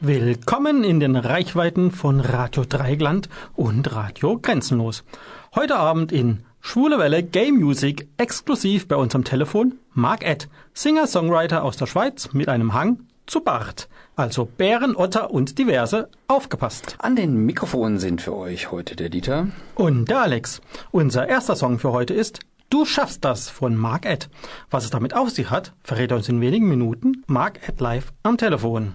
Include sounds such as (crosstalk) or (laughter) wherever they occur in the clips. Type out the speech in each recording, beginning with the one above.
Willkommen in den Reichweiten von Radio Dreigland und Radio Grenzenlos. Heute Abend in Schwule Welle Game Music exklusiv bei uns am Telefon Mark Ed, Singer-Songwriter aus der Schweiz mit einem Hang zu Bart. Also Bären, Otter und diverse. Aufgepasst. An den Mikrofonen sind für euch heute der Dieter. Und der Alex. Unser erster Song für heute ist Du schaffst das von Mark Ed. Was es damit auf sich hat, verrät er uns in wenigen Minuten Mark Ed live am Telefon.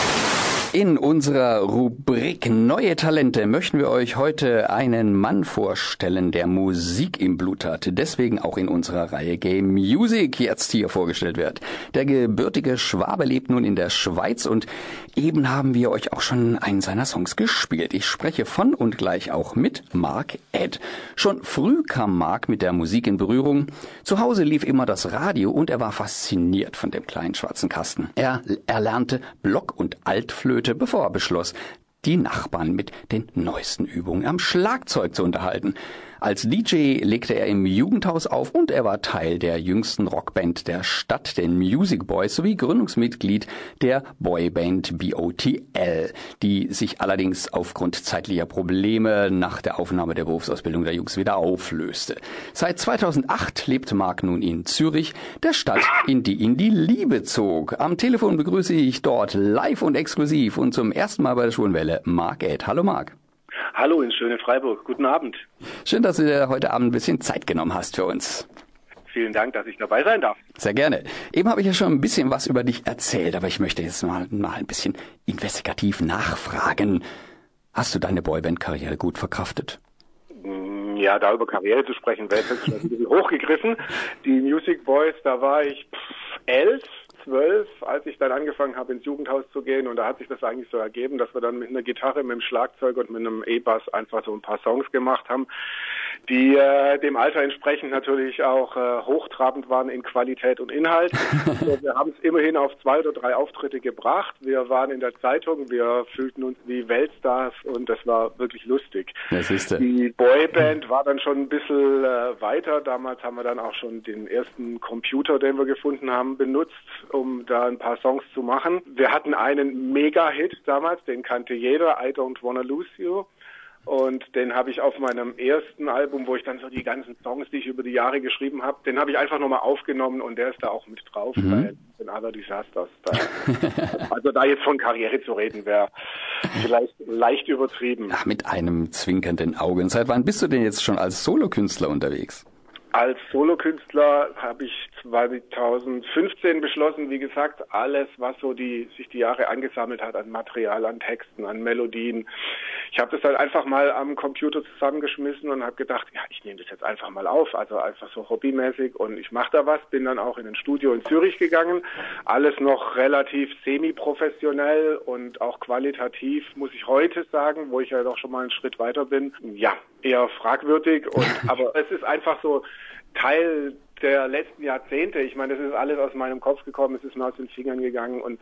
In unserer Rubrik Neue Talente möchten wir euch heute einen Mann vorstellen, der Musik im Blut hat. Deswegen auch in unserer Reihe Game Music jetzt hier vorgestellt wird. Der gebürtige Schwabe lebt nun in der Schweiz und eben haben wir euch auch schon einen seiner Songs gespielt. Ich spreche von und gleich auch mit Mark Ed. Schon früh kam Mark mit der Musik in Berührung. Zu Hause lief immer das Radio und er war fasziniert von dem kleinen schwarzen Kasten. Er erlernte Block- und Altflöte Goethe, bevor er beschloss, die Nachbarn mit den neuesten Übungen am Schlagzeug zu unterhalten. Als DJ legte er im Jugendhaus auf und er war Teil der jüngsten Rockband der Stadt, den Music Boys, sowie Gründungsmitglied der Boyband BOTL, die sich allerdings aufgrund zeitlicher Probleme nach der Aufnahme der Berufsausbildung der Jungs wieder auflöste. Seit 2008 lebt Mark nun in Zürich, der Stadt, in die ihn die Liebe zog. Am Telefon begrüße ich dort live und exklusiv und zum ersten Mal bei der Schwulenwelle Mark Ed. Hallo Mark. Hallo in schöne Freiburg. Guten Abend. Schön, dass du dir heute Abend ein bisschen Zeit genommen hast für uns. Vielen Dank, dass ich dabei sein darf. Sehr gerne. Eben habe ich ja schon ein bisschen was über dich erzählt, aber ich möchte jetzt mal, mal ein bisschen investigativ nachfragen. Hast du deine Boyband-Karriere gut verkraftet? Mm, ja, da über Karriere zu sprechen, wäre jetzt ein bisschen (laughs) hochgegriffen. Die Music Boys, da war ich elf zwölf, als ich dann angefangen habe, ins Jugendhaus zu gehen. Und da hat sich das eigentlich so ergeben, dass wir dann mit einer Gitarre, mit einem Schlagzeug und mit einem E-Bass einfach so ein paar Songs gemacht haben, die äh, dem Alter entsprechend natürlich auch äh, hochtrabend waren in Qualität und Inhalt. (laughs) wir haben es immerhin auf zwei oder drei Auftritte gebracht. Wir waren in der Zeitung, wir fühlten uns wie Weltstars und das war wirklich lustig. Ist Die Boyband war dann schon ein bisschen äh, weiter. Damals haben wir dann auch schon den ersten Computer, den wir gefunden haben, benutzt um da ein paar Songs zu machen. Wir hatten einen Mega-Hit damals, den kannte jeder, I Don't Wanna Lose You. Und den habe ich auf meinem ersten Album, wo ich dann so die ganzen Songs, die ich über die Jahre geschrieben habe, den habe ich einfach nochmal aufgenommen und der ist da auch mit drauf mhm. bei den Other Disasters. (laughs) Also da jetzt von Karriere zu reden, wäre vielleicht leicht übertrieben. Ach, mit einem zwinkernden Auge. Seit wann bist du denn jetzt schon als Solokünstler unterwegs? Als Solokünstler habe ich 2015 beschlossen, wie gesagt, alles, was so die sich die Jahre angesammelt hat an Material, an Texten, an Melodien. Ich habe das dann einfach mal am Computer zusammengeschmissen und habe gedacht, ja, ich nehme das jetzt einfach mal auf, also einfach so hobbymäßig und ich mache da was. Bin dann auch in ein Studio in Zürich gegangen, alles noch relativ semi-professionell und auch qualitativ, muss ich heute sagen, wo ich ja doch schon mal einen Schritt weiter bin. Ja, eher fragwürdig und (laughs) aber es ist einfach so Teil der letzten Jahrzehnte. Ich meine, das ist alles aus meinem Kopf gekommen, es ist mir aus den Fingern gegangen und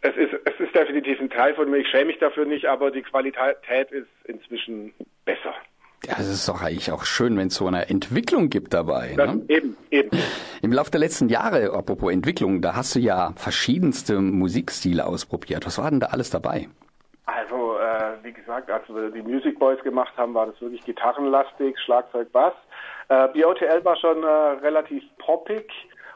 es ist, es ist definitiv ein Teil von mir. Ich schäme mich dafür nicht, aber die Qualität ist inzwischen besser. Ja, es ist doch eigentlich auch schön, wenn es so eine Entwicklung gibt dabei. Das, ne? Eben, eben. Im Laufe der letzten Jahre, apropos Entwicklung, da hast du ja verschiedenste Musikstile ausprobiert. Was war denn da alles dabei? Also, wie gesagt, als wir die Music Boys gemacht haben, war das wirklich gitarrenlastig, Schlagzeug, Bass. Äh, BOTL war schon äh, relativ poppig.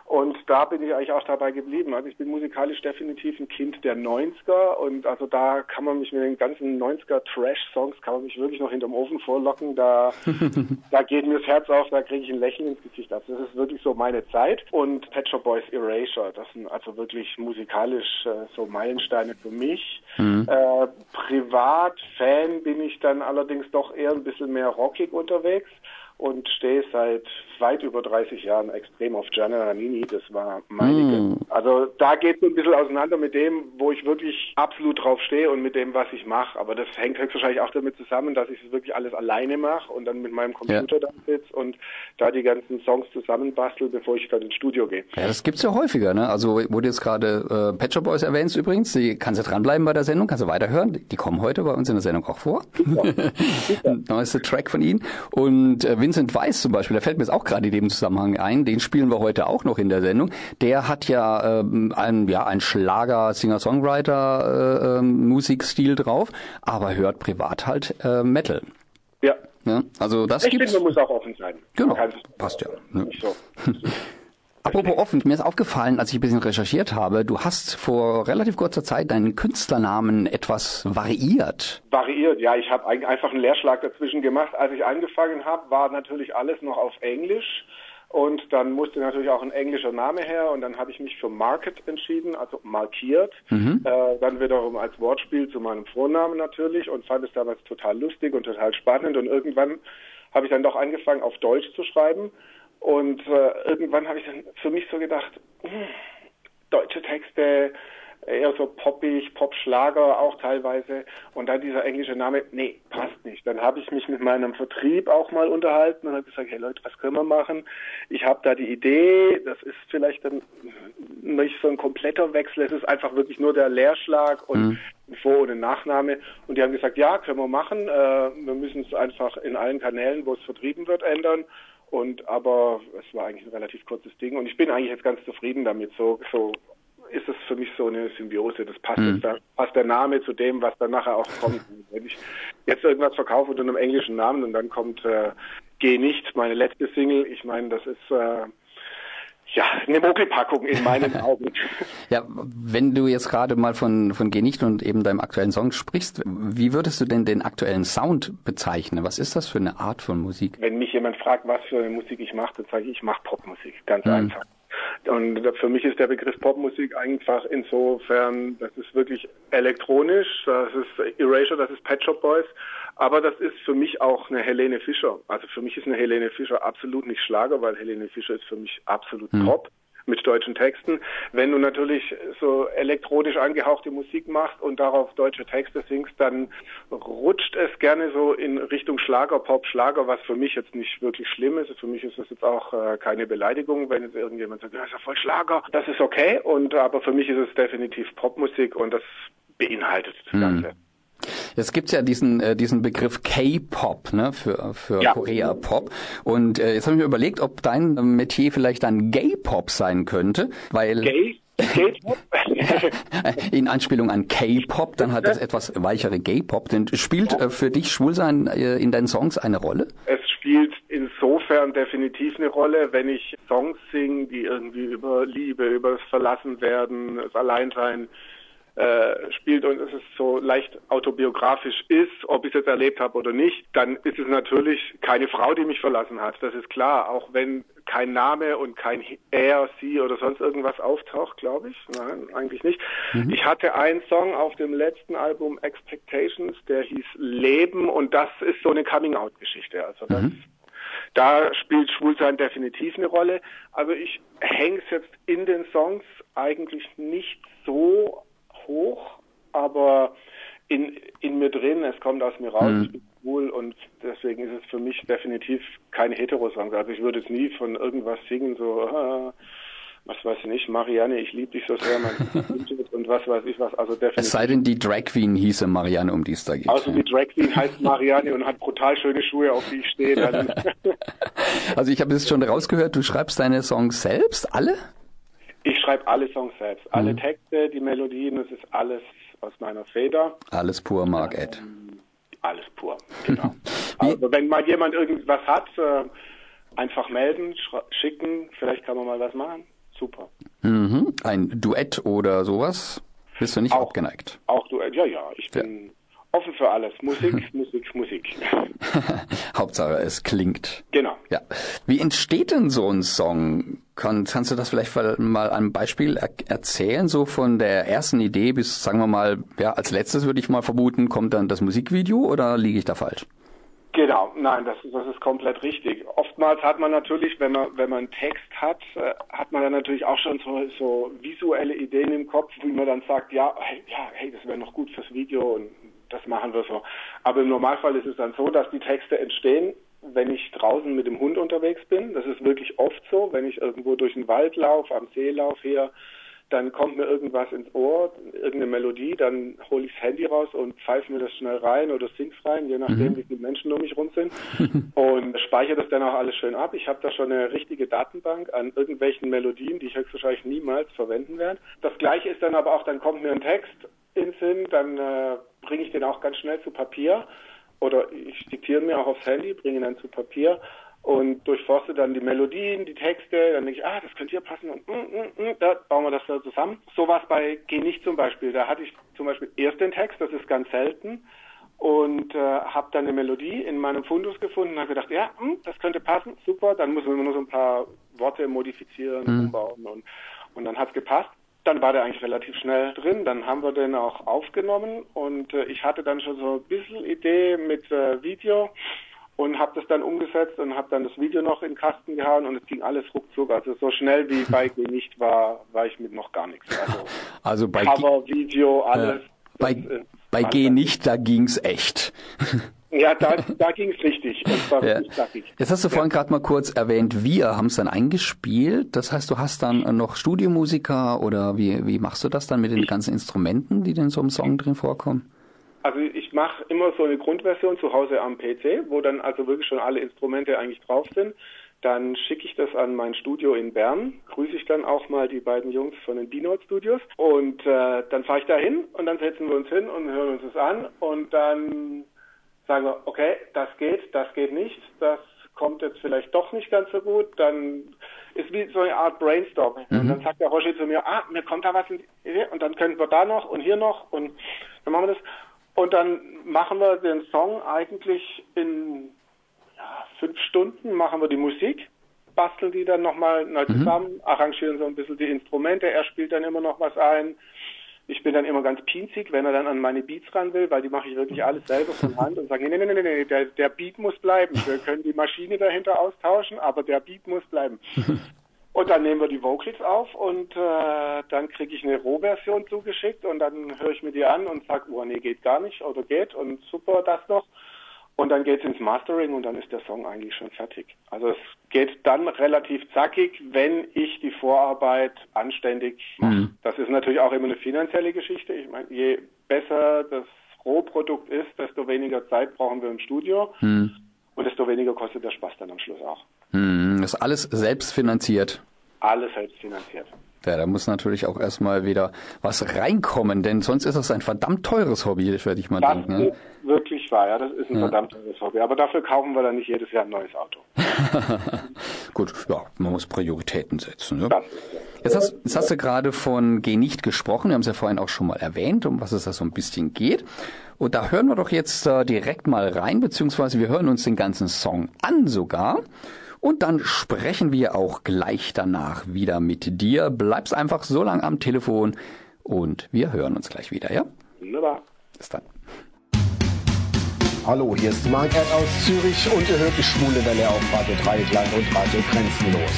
Und da bin ich eigentlich auch dabei geblieben. Also ich bin musikalisch definitiv ein Kind der 90er und also da kann man mich mit den ganzen 90er Trash-Songs kann man mich wirklich noch hinterm Ofen vorlocken. Da, (laughs) da geht mir das Herz auf, da kriege ich ein Lächeln ins Gesicht. Also das ist wirklich so meine Zeit. Und Pet Shop Boys Erasure, das sind also wirklich musikalisch äh, so Meilensteine für mich. Mhm. Äh, privat Fan bin ich dann allerdings doch eher ein bisschen mehr rockig unterwegs. Und stehe seit weit über 30 Jahren extrem auf Gianna Nannini. Das war meine. Mm. Also da geht es ein bisschen auseinander mit dem, wo ich wirklich absolut drauf stehe und mit dem, was ich mache. Aber das hängt höchstwahrscheinlich auch damit zusammen, dass ich es wirklich alles alleine mache und dann mit meinem Computer ja. dann sitze und da die ganzen Songs zusammenbastel, bevor ich dann ins Studio gehe. Ja, das gibt's ja häufiger, ne? Also wo du jetzt gerade äh, Pet Shop Boys erwähnst übrigens, die kannst du dranbleiben bei der Sendung, kannst du weiterhören. Die kommen heute bei uns in der Sendung auch vor. (laughs) Neueste Track von ihnen. Und äh, Vincent Weiss zum Beispiel, der fällt mir jetzt auch gerade in dem Zusammenhang ein, den spielen wir heute auch noch in der Sendung. Der hat ja ähm, ein, ja, ein Schlager, Singer-Songwriter äh, äh, Musikstil drauf, aber hört privat halt äh, Metal. Ja. ja. Also das ich gibt's. finde, man muss auch offen sein. Genau, passt ja. Ne? So. (laughs) Apropos offen, mir ist aufgefallen, als ich ein bisschen recherchiert habe, du hast vor relativ kurzer Zeit deinen Künstlernamen etwas variiert. Variiert, ja. Ich habe einfach einen Leerschlag dazwischen gemacht. Als ich angefangen habe, war natürlich alles noch auf Englisch. Und dann musste natürlich auch ein englischer Name her und dann habe ich mich für Market entschieden, also markiert. Mhm. Äh, dann wiederum als Wortspiel zu meinem Vornamen natürlich und fand es damals total lustig und total spannend. Und irgendwann habe ich dann doch angefangen, auf Deutsch zu schreiben und äh, irgendwann habe ich dann für mich so gedacht, mh, hm, deutsche Texte, eher so poppig, Popschlager auch teilweise. Und dann dieser englische Name, nee, passt nicht. Dann habe ich mich mit meinem Vertrieb auch mal unterhalten und habe gesagt, hey Leute, was können wir machen? Ich habe da die Idee, das ist vielleicht dann nicht so ein kompletter Wechsel, es ist einfach wirklich nur der Leerschlag und mhm. ein Vor- und ein Nachname. Und die haben gesagt, ja, können wir machen. Äh, wir müssen es einfach in allen Kanälen, wo es vertrieben wird, ändern. Und aber es war eigentlich ein relativ kurzes Ding und ich bin eigentlich jetzt ganz zufrieden damit. So, so ist es für mich so eine Symbiose. Das passt, mhm. jetzt, passt der Name zu dem, was dann nachher auch kommt. Wenn ich jetzt irgendwas verkaufe unter einem englischen Namen und dann kommt äh, Geh nicht, meine letzte Single, ich meine, das ist äh, ja, eine Mogelpackung in meinen (laughs) Augen. ja, wenn du jetzt gerade mal von, von Geh nicht und eben deinem aktuellen Song sprichst, wie würdest du denn den aktuellen Sound bezeichnen? Was ist das für eine Art von Musik? Wenn mich jemand fragt, was für eine Musik ich mache, dann sage ich, ich mache Popmusik. Ganz mhm. einfach. Und für mich ist der Begriff Popmusik einfach insofern, das ist wirklich elektronisch, das ist Erasure, das ist Pet Shop Boys, aber das ist für mich auch eine Helene Fischer. Also für mich ist eine Helene Fischer absolut nicht Schlager, weil Helene Fischer ist für mich absolut mhm. Pop mit deutschen Texten. Wenn du natürlich so elektronisch angehauchte Musik machst und darauf deutsche Texte singst, dann rutscht es gerne so in Richtung Schlager, Pop, Schlager, was für mich jetzt nicht wirklich schlimm ist. Für mich ist das jetzt auch äh, keine Beleidigung, wenn jetzt irgendjemand sagt, das ist ja voll Schlager. Das ist okay und aber für mich ist es definitiv Popmusik und das beinhaltet das mhm. Ganze. Jetzt gibt's ja diesen, äh, diesen Begriff K-Pop ne, für, für ja. Korea-Pop. Und äh, jetzt habe ich mir überlegt, ob dein Metier vielleicht dann Gay-Pop sein könnte, weil... Gay? K-Pop? (laughs) In Anspielung an K-Pop, dann hat das etwas weichere Gay-Pop. Denn spielt äh, für dich Schwulsein äh, in deinen Songs eine Rolle? Es spielt insofern definitiv eine Rolle, wenn ich Songs singe, die irgendwie über Liebe, über das Verlassenwerden, das Alleinsein äh, spielt und es ist so leicht autobiografisch ist, ob ich es jetzt erlebt habe oder nicht, dann ist es natürlich keine Frau, die mich verlassen hat. Das ist klar, auch wenn kein Name und kein er, sie oder sonst irgendwas auftaucht, glaube ich. Nein, eigentlich nicht. Mhm. Ich hatte einen Song auf dem letzten Album Expectations, der hieß Leben und das ist so eine Coming-out-Geschichte. Also das mhm. Da spielt Schwulsein definitiv eine Rolle. Also ich hänge es jetzt in den Songs eigentlich nicht so hoch, aber in, in mir drin, es kommt aus mir raus, mhm. ich bin schwul und deswegen ist es für mich definitiv keine Heterosong. Also ich würde jetzt nie von irgendwas singen, so, ah, was weiß ich nicht, Marianne, ich liebe dich so sehr, mein (laughs) und was weiß ich was. Also definitiv. Es sei denn, die Drag Queen hieße Marianne, um die es da geht. Also die Drag Queen heißt Marianne und hat brutal schöne Schuhe, auf die ich stehe. (laughs) also ich habe es schon rausgehört, du schreibst deine Songs selbst, alle? Ich schreibe alle Songs selbst. Alle mhm. Texte, die Melodien, das ist alles aus meiner Feder. Alles pur, Mark Ed. Ähm, alles pur, (laughs) genau. also wenn mal jemand irgendwas hat, äh, einfach melden, schicken, vielleicht kann man mal was machen. Super. Mhm. Ein Duett oder sowas? Bist du nicht auch, abgeneigt? Auch Duett, ja, ja. Ich bin offen für alles. Musik, (laughs) Musik, Musik. (laughs) Hauptsache, es klingt. Genau. Ja. Wie entsteht denn so ein Song? Kann, kannst du das vielleicht mal ein Beispiel er erzählen, so von der ersten Idee bis, sagen wir mal, ja, als letztes würde ich mal vermuten, kommt dann das Musikvideo oder liege ich da falsch? Genau, nein, das, das ist komplett richtig. Oftmals hat man natürlich, wenn man wenn man einen Text hat, äh, hat man dann natürlich auch schon so, so visuelle Ideen im Kopf, wie man dann sagt, ja, hey, ja, hey, das wäre noch gut fürs Video und das machen wir so. Aber im Normalfall ist es dann so, dass die Texte entstehen, wenn ich draußen mit dem Hund unterwegs bin. Das ist wirklich oft so, wenn ich irgendwo durch den Wald laufe, am See laufe hier dann kommt mir irgendwas ins Ohr, irgendeine Melodie, dann hole ich das Handy raus und pfeife mir das schnell rein oder sing's rein, je nachdem, mhm. wie viele Menschen um mich rum sind (laughs) und speichere das dann auch alles schön ab. Ich habe da schon eine richtige Datenbank an irgendwelchen Melodien, die ich höchstwahrscheinlich niemals verwenden werde. Das gleiche ist dann aber auch, dann kommt mir ein Text in Sinn, dann äh, bringe ich den auch ganz schnell zu Papier oder ich diktiere mir auch aufs Handy, bringe ihn dann zu Papier und durchforste dann die Melodien, die Texte, dann denke ich, ah, das könnte hier passen und mm, mm, mm, da bauen wir das da zusammen. So war es bei Geh nicht zum Beispiel. Da hatte ich zum Beispiel erst den Text, das ist ganz selten, und äh, habe dann eine Melodie in meinem Fundus gefunden und habe gedacht, ja, mh, hm, das könnte passen, super, dann müssen wir nur so ein paar Worte modifizieren, mhm. umbauen und, und dann hat's gepasst. Dann war der eigentlich relativ schnell drin, dann haben wir den auch aufgenommen und äh, ich hatte dann schon so ein bisschen Idee mit äh, Video und habe das dann umgesetzt und habe dann das Video noch in den Kasten gehauen und es ging alles ruckzuck. Also so schnell wie (laughs) bei G nicht war, war ich mit noch gar nichts. Also, (laughs) also bei Cover, G Video, alles. Äh, bei, bei G nicht, da ging's echt. (laughs) Ja, da, da ging es richtig. Und war ja. Jetzt hast du vorhin ja. gerade mal kurz erwähnt, wir haben es dann eingespielt. Das heißt, du hast dann noch Studiomusiker oder wie, wie machst du das dann mit den ganzen Instrumenten, die denn so im Song drin vorkommen? Also ich mache immer so eine Grundversion zu Hause am PC, wo dann also wirklich schon alle Instrumente eigentlich drauf sind. Dann schicke ich das an mein Studio in Bern, grüße ich dann auch mal die beiden Jungs von den D-Note Studios und äh, dann fahre ich da hin und dann setzen wir uns hin und hören uns das an und dann sagen wir, okay, das geht, das geht nicht, das kommt jetzt vielleicht doch nicht ganz so gut, dann ist wie so eine Art Brainstorming. Mhm. Und dann sagt der Roshi zu mir, ah, mir kommt da was in, und dann könnten wir da noch und hier noch und dann machen wir das. Und dann machen wir den Song eigentlich in ja, fünf Stunden, machen wir die Musik, basteln die dann nochmal neu mhm. zusammen, mhm. arrangieren so ein bisschen die Instrumente, er spielt dann immer noch was ein. Ich bin dann immer ganz pinzig, wenn er dann an meine Beats ran will, weil die mache ich wirklich alles selber von Hand und sage, nee, nee, nee, nee, nee, der, der Beat muss bleiben. Wir können die Maschine dahinter austauschen, aber der Beat muss bleiben. (laughs) Und dann nehmen wir die Vocals auf und äh, dann kriege ich eine Rohversion zugeschickt und dann höre ich mir die an und sage, oh nee, geht gar nicht oder geht und super, das noch. Und dann geht es ins Mastering und dann ist der Song eigentlich schon fertig. Also es geht dann relativ zackig, wenn ich die Vorarbeit anständig mache. Mhm. Das ist natürlich auch immer eine finanzielle Geschichte. Ich meine, je besser das Rohprodukt ist, desto weniger Zeit brauchen wir im Studio. Mhm. Und desto weniger kostet der Spaß dann am Schluss auch. Hm, das ist alles selbst finanziert. Alles selbst finanziert. Ja, da muss natürlich auch erstmal wieder was reinkommen, denn sonst ist das ein verdammt teures Hobby, würde ich mal das denken. Ne? Wirklich wahr, ja, das ist ein ja. verdammt teures Hobby. Aber dafür kaufen wir dann nicht jedes Jahr ein neues Auto. (laughs) Gut, ja, man muss Prioritäten setzen. Ne? Jetzt hast, jetzt hast du gerade von Geh nicht gesprochen, wir haben es ja vorhin auch schon mal erwähnt, um was es da so ein bisschen geht. Und da hören wir doch jetzt äh, direkt mal rein, beziehungsweise wir hören uns den ganzen Song an sogar. Und dann sprechen wir auch gleich danach wieder mit dir. Bleibst einfach so lang am Telefon und wir hören uns gleich wieder, ja? Wunderbar. Bis dann. Hallo, hier ist Mark Ed aus Zürich und ihr hört die schwule Welle auf Radio Dreieckland und Radio Grenzenlos.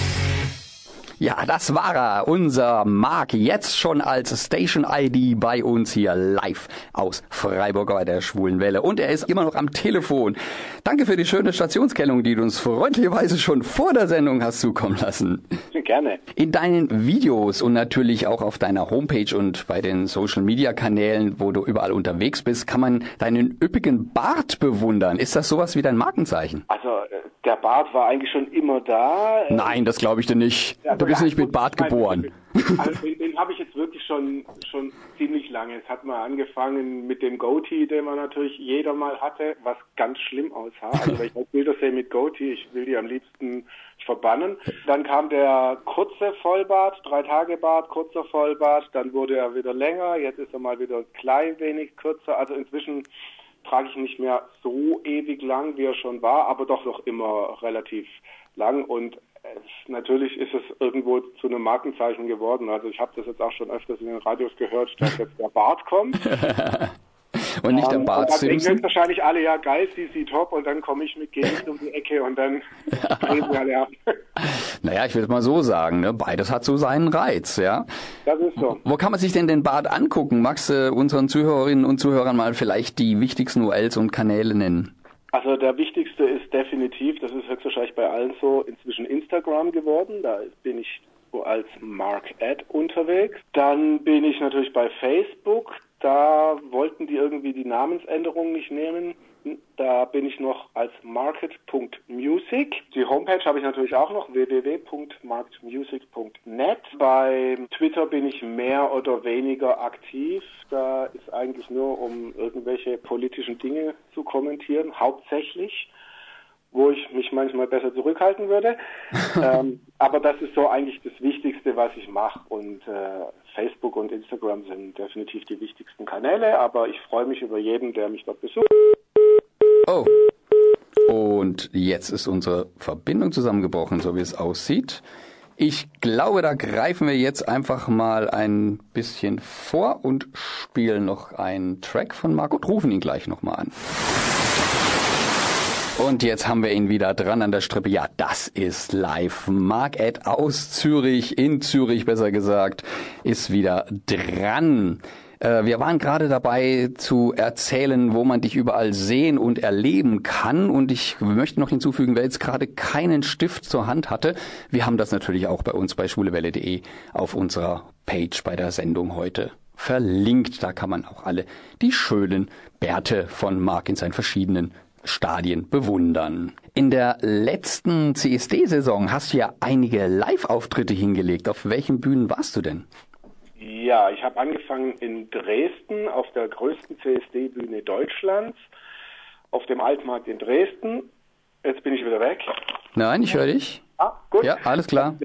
Ja, das war er, unser Mark, jetzt schon als Station ID bei uns hier live aus Freiburg bei der Schwulen Welle. Und er ist immer noch am Telefon. Danke für die schöne Stationskennung, die du uns freundlicherweise schon vor der Sendung hast zukommen lassen. Gerne. In deinen Videos und natürlich auch auf deiner Homepage und bei den Social Media Kanälen, wo du überall unterwegs bist, kann man deinen üppigen Bart bewundern. Ist das sowas wie dein Markenzeichen? Also, äh, der Bart war eigentlich schon immer da. Nein, das glaube ich dir nicht. Du bist nicht mit Bart geboren. Also den, den habe ich jetzt wirklich schon schon ziemlich lange. Es hat mal angefangen mit dem Goatee, den man natürlich jeder mal hatte, was ganz schlimm aussah. Also wenn ich mal Bilder sehe mit Goatee, ich will die am liebsten verbannen. Dann kam der kurze Vollbart, drei Tage Bart, kurzer Vollbart. Dann wurde er wieder länger. Jetzt ist er mal wieder ein klein wenig kürzer. Also inzwischen trage ich nicht mehr so ewig lang, wie er schon war, aber doch noch immer relativ lang und es, natürlich ist es irgendwo zu einem Markenzeichen geworden. Also ich habe das jetzt auch schon öfters in den Radios gehört, dass jetzt der Bart kommt. (laughs) und nicht der Ähm, Bart dann denken Simpson. jetzt wahrscheinlich alle, ja geil, CC Top und dann komme ich mit Genicht um die Ecke und dann (laughs) wir alle ab. (laughs) Naja, ich will es mal so sagen, ne? beides hat so seinen Reiz, ja. Das ist so. Wo kann man sich denn den Bart angucken? Magst du unseren Zuhörerinnen und Zuhörern mal vielleicht die wichtigsten URLs und Kanäle nennen? Also der wichtigste ist definitiv, das ist höchstwahrscheinlich bei allen so, inzwischen Instagram geworden. Da bin ich so als Mark Ad unterwegs. Dann bin ich natürlich bei Facebook. Da wollten die irgendwie die Namensänderung nicht nehmen. Da bin ich noch als market.music. Die Homepage habe ich natürlich auch noch, www.marketmusic.net. Bei Twitter bin ich mehr oder weniger aktiv. Da ist eigentlich nur, um irgendwelche politischen Dinge zu kommentieren, hauptsächlich wo ich mich manchmal besser zurückhalten würde. (laughs) ähm, aber das ist so eigentlich das Wichtigste, was ich mache. Und äh, Facebook und Instagram sind definitiv die wichtigsten Kanäle. Aber ich freue mich über jeden, der mich dort besucht. Oh. Und jetzt ist unsere Verbindung zusammengebrochen, so wie es aussieht. Ich glaube, da greifen wir jetzt einfach mal ein bisschen vor und spielen noch einen Track von Marco und rufen ihn gleich nochmal an. Und jetzt haben wir ihn wieder dran an der Strippe. Ja, das ist live. Mark Ed aus Zürich, in Zürich besser gesagt, ist wieder dran. Äh, Wir waren gerade dabei zu erzählen, wo man dich überall sehen und erleben kann. Und ich möchte noch hinzufügen, wer jetzt gerade keinen Stift zur Hand hatte, wir haben das natürlich auch bei uns bei schwulewelle.de auf unserer Page bei der Sendung heute verlinkt. Da kann man auch alle die schönen Bärte von Mark in seinen verschiedenen Stadien bewundern. In der letzten CSD-Saison hast du ja einige Live-Auftritte hingelegt. Auf welchen Bühnen warst du denn? Ja, ich habe angefangen in Dresden auf der größten CSD-Bühne Deutschlands, auf dem Altmarkt in Dresden. Jetzt bin ich wieder weg. Nein, ich höre dich. Ah, gut. Ja, alles klar.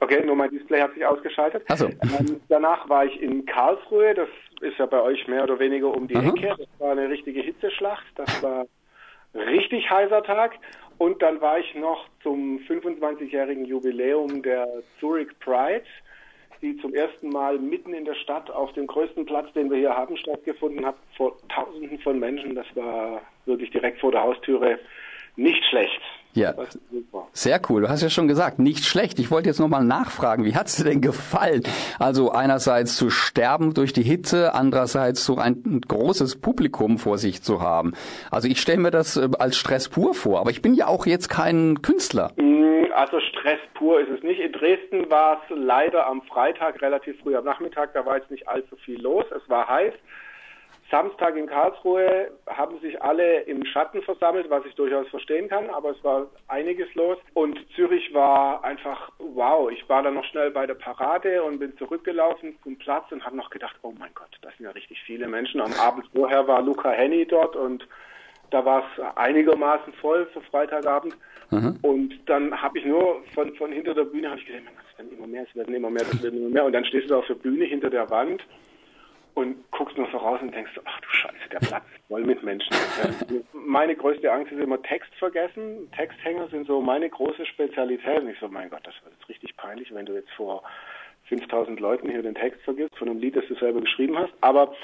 Okay, nur mein Display hat sich ausgeschaltet. Ach so. Ähm, danach war ich in Karlsruhe, das ist ja bei euch mehr oder weniger um die Aha. Ecke. Das war eine richtige Hitzeschlacht, das war richtig heißer Tag. Und dann war ich noch zum 25-jährigen Jubiläum der Zurich Pride, die zum ersten Mal mitten in der Stadt auf dem größten Platz, den wir hier haben, stattgefunden hat, vor Tausenden von Menschen. Das war wirklich direkt vor der Haustüre nicht schlecht. Ja. Sehr cool. Du hast ja schon gesagt, nicht schlecht. Ich wollte jetzt nochmal nachfragen, wie hat's dir denn gefallen? Also einerseits zu sterben durch die Hitze, andererseits so ein großes Publikum vor sich zu haben. Also ich stelle mir das äh, als Stress pur vor, aber ich bin ja auch jetzt kein Künstler. Mm, Also Stress pur ist es nicht. In Dresden war es leider am Freitag relativ früh am Nachmittag, da war jetzt nicht allzu viel los. Es war heiß. Samstag in Karlsruhe haben sich alle im Schatten versammelt, was ich durchaus verstehen kann, aber es war einiges los. Und Zürich war einfach wow. Ich war dann noch schnell bei der Parade und bin zurückgelaufen zum Platz und habe noch gedacht, oh mein Gott, das sind ja richtig viele Menschen. Am Abend vorher war Luca Henny dort und da war es einigermaßen voll für Freitagabend. Und dann habe ich nur von, von hinter der Bühne habe ich gesehen, es werden immer mehr, es werden immer mehr, es werden immer mehr. Und dann stehst du auf der Bühne hinter der Wand und guckst nur so raus und denkst, ach du Scheiße, der Platz ist voll mit Menschen. (laughs) Meine größte Angst ist immer Text vergessen. Texthänger sind so meine große Spezialität. Und ich so, mein Gott, das wird jetzt richtig peinlich, wenn du jetzt vor 5000 Leuten hier den Text vergisst von einem Lied, das du selber geschrieben hast. Aber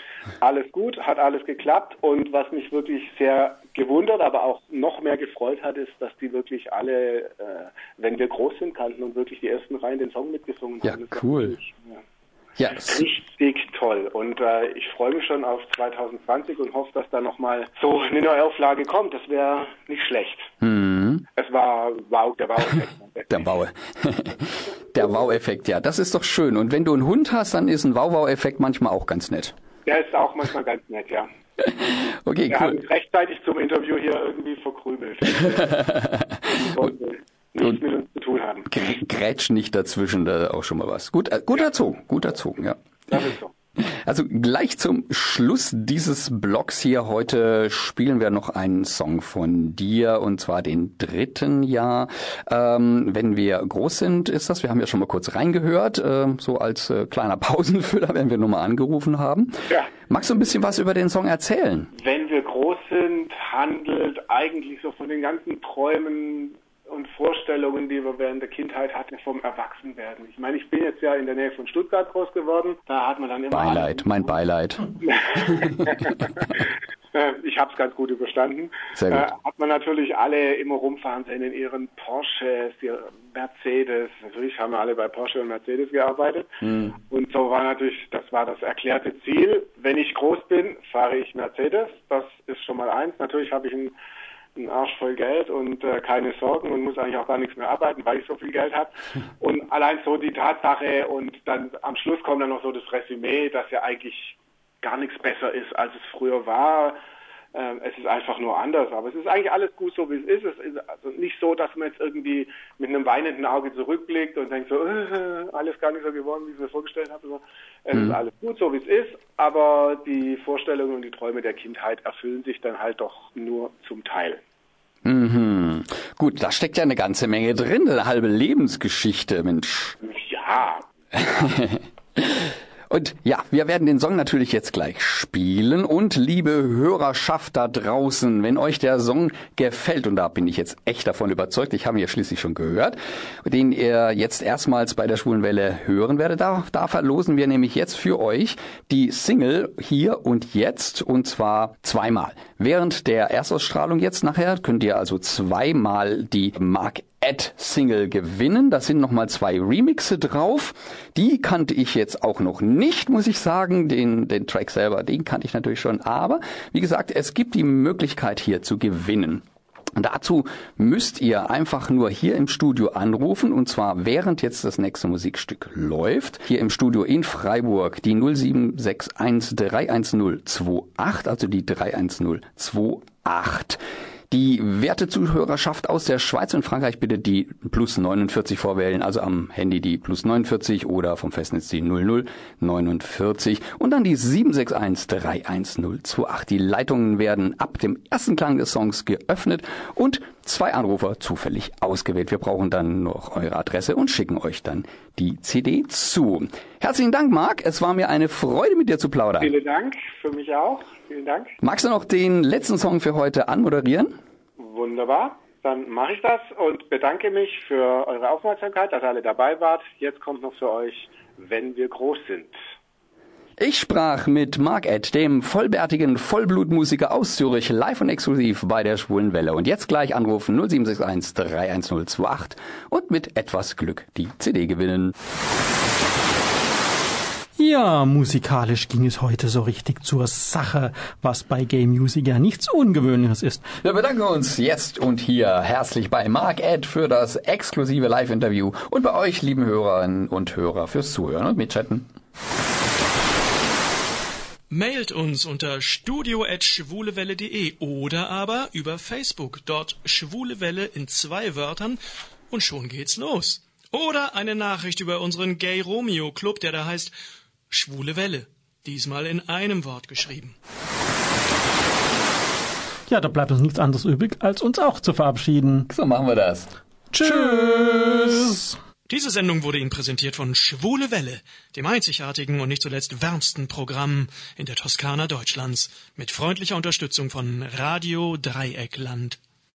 alles gut, hat alles geklappt. Und was mich wirklich sehr gewundert, aber auch noch mehr gefreut hat, ist, dass die wirklich alle, äh, wenn wir groß sind, kannten und wirklich die ersten Reihen den Song mitgesungen Ja, haben. Cool. ja, Ja, richtig toll. Und äh, ich freue mich schon auf 2020 und hoffe, dass da nochmal so eine Neuauflage kommt. Das wäre nicht schlecht. Es war wow, der Wow-Effekt. (laughs) der Wow. (laughs) der Wow-Effekt, ja, das ist doch schön. Und wenn du einen Hund hast, dann ist ein Wow-Wow-Effekt manchmal auch ganz nett. Der ist auch manchmal ganz nett, ja. (laughs) Okay, hat cool. mich rechtzeitig zum Interview hier irgendwie verkrümelt. (laughs) nichts mit uns zu tun haben. Gr- Grätsch nicht dazwischen, da auch schon mal was. Gut, äh, gut erzogen, gut erzogen, ja. Das ist so. Also gleich zum Schluss dieses Blogs hier heute spielen wir noch einen Song von dir und zwar den dritten Jahr. Ähm, wenn wir groß sind, ist das. Wir haben ja schon mal kurz reingehört, äh, so als äh, kleiner (laughs) Pausenfüller, wenn wir nochmal angerufen haben. Ja. Magst du ein bisschen was über den Song erzählen? Wenn wir groß sind, handelt eigentlich so von den ganzen Träumen und Vorstellungen, die wir während der Kindheit hatten, vom Erwachsenwerden. Ich meine, ich bin jetzt ja in der Nähe von Stuttgart groß geworden. Da hat man dann immer Beileid, mein Beileid. (laughs) Äh, ich habe es ganz gut überstanden. Sehr gut. Äh, hat man natürlich alle immer rumfahren sehen in ihren Porsches, ihre Mercedes. Natürlich haben wir alle bei Porsche und Mercedes gearbeitet. Hm. Und so war natürlich, das war das erklärte Ziel. Wenn ich groß bin, fahre ich Mercedes. Das ist schon mal eins. Natürlich habe ich einen, einen Arsch voll Geld und äh, keine Sorgen und muss eigentlich auch gar nichts mehr arbeiten, weil ich so viel Geld habe. (laughs) Und allein so die Tatsache und dann am Schluss kommt dann noch so das Resümee, dass ja eigentlich gar nichts besser ist, als es früher war. Ähm, es ist einfach nur anders, aber es ist eigentlich alles gut so, wie es ist. Es ist also nicht so, dass man jetzt irgendwie mit einem weinenden Auge zurückblickt und denkt so, äh, (laughs) alles gar nicht so geworden, wie ich es mir vorgestellt habe. Es ist alles gut so, wie es ist, aber die Vorstellungen und die Träume der Kindheit erfüllen sich dann halt doch nur zum Teil. Mhm. Gut, da steckt ja eine ganze Menge drin, eine halbe Lebensgeschichte, Mensch. Ja, (laughs) Und ja, wir werden den Song natürlich jetzt gleich spielen. Und liebe Hörerschaft da draußen, wenn euch der Song gefällt, und da bin ich jetzt echt davon überzeugt, ich habe ihn ja schließlich schon gehört, den ihr jetzt erstmals bei der Schwulenwelle hören werdet, da, da verlosen wir nämlich jetzt für euch die Single hier und jetzt, und zwar zweimal. Während der Erstausstrahlung jetzt nachher könnt ihr also zweimal die Mark Ad Single gewinnen. Da sind nochmal zwei Remixe drauf. Die kannte ich jetzt auch noch nicht, muss ich sagen. Den, den Track selber, den kannte ich natürlich schon. Aber wie gesagt, es gibt die Möglichkeit hier zu gewinnen. Dazu müsst ihr einfach nur hier im Studio anrufen und zwar während jetzt das nächste Musikstück läuft. Hier im Studio in Freiburg die 0761 31028, also die 31028. Die werte Zuhörerschaft aus der Schweiz und Frankreich bitte die plus 49 vorwählen, also am Handy die plus 49 oder vom Festnetz die 0049 und dann die 761 31028. Die Leitungen werden ab dem ersten Klang des Songs geöffnet und zwei Anrufer zufällig ausgewählt. Wir brauchen dann noch eure Adresse und schicken euch dann die CD zu. Herzlichen Dank, Marc. Es war mir eine Freude, mit dir zu plaudern. vielen Dank, für mich auch. Vielen Dank. Magst du noch den letzten Song für heute anmoderieren? Wunderbar. Dann mache ich das und bedanke mich für eure Aufmerksamkeit, dass ihr alle dabei wart. Jetzt kommt noch für euch, wenn wir groß sind. Ich sprach mit Mark Ed, dem vollbärtigen Vollblutmusiker aus Zürich, live und exklusiv bei der Schwulen Welle. Und jetzt gleich anrufen 0761 31028 und mit etwas Glück die CD gewinnen. Ja, musikalisch ging es heute so richtig zur Sache, was bei Game Music ja nichts Ungewöhnliches ist. Wir bedanken uns jetzt und hier herzlich bei Mark Ed für das exklusive Live-Interview und bei euch, lieben Hörerinnen und Hörer, fürs Zuhören und Mitchatten. Mailt uns unter studio@schwulewelle.de oder aber über Facebook. Dort Schwule Welle in zwei Wörtern und schon geht's los. Oder eine Nachricht über unseren Gay Romeo Club, der da heißt Schwule Welle. Diesmal in einem Wort geschrieben. Ja, da bleibt uns nichts anderes übrig, als uns auch zu verabschieden. So machen wir das. Tschüss! Diese Sendung wurde Ihnen präsentiert von Schwule Welle, dem einzigartigen und nicht zuletzt wärmsten Programm in der Toskana Deutschlands, mit freundlicher Unterstützung von Radio Dreieckland.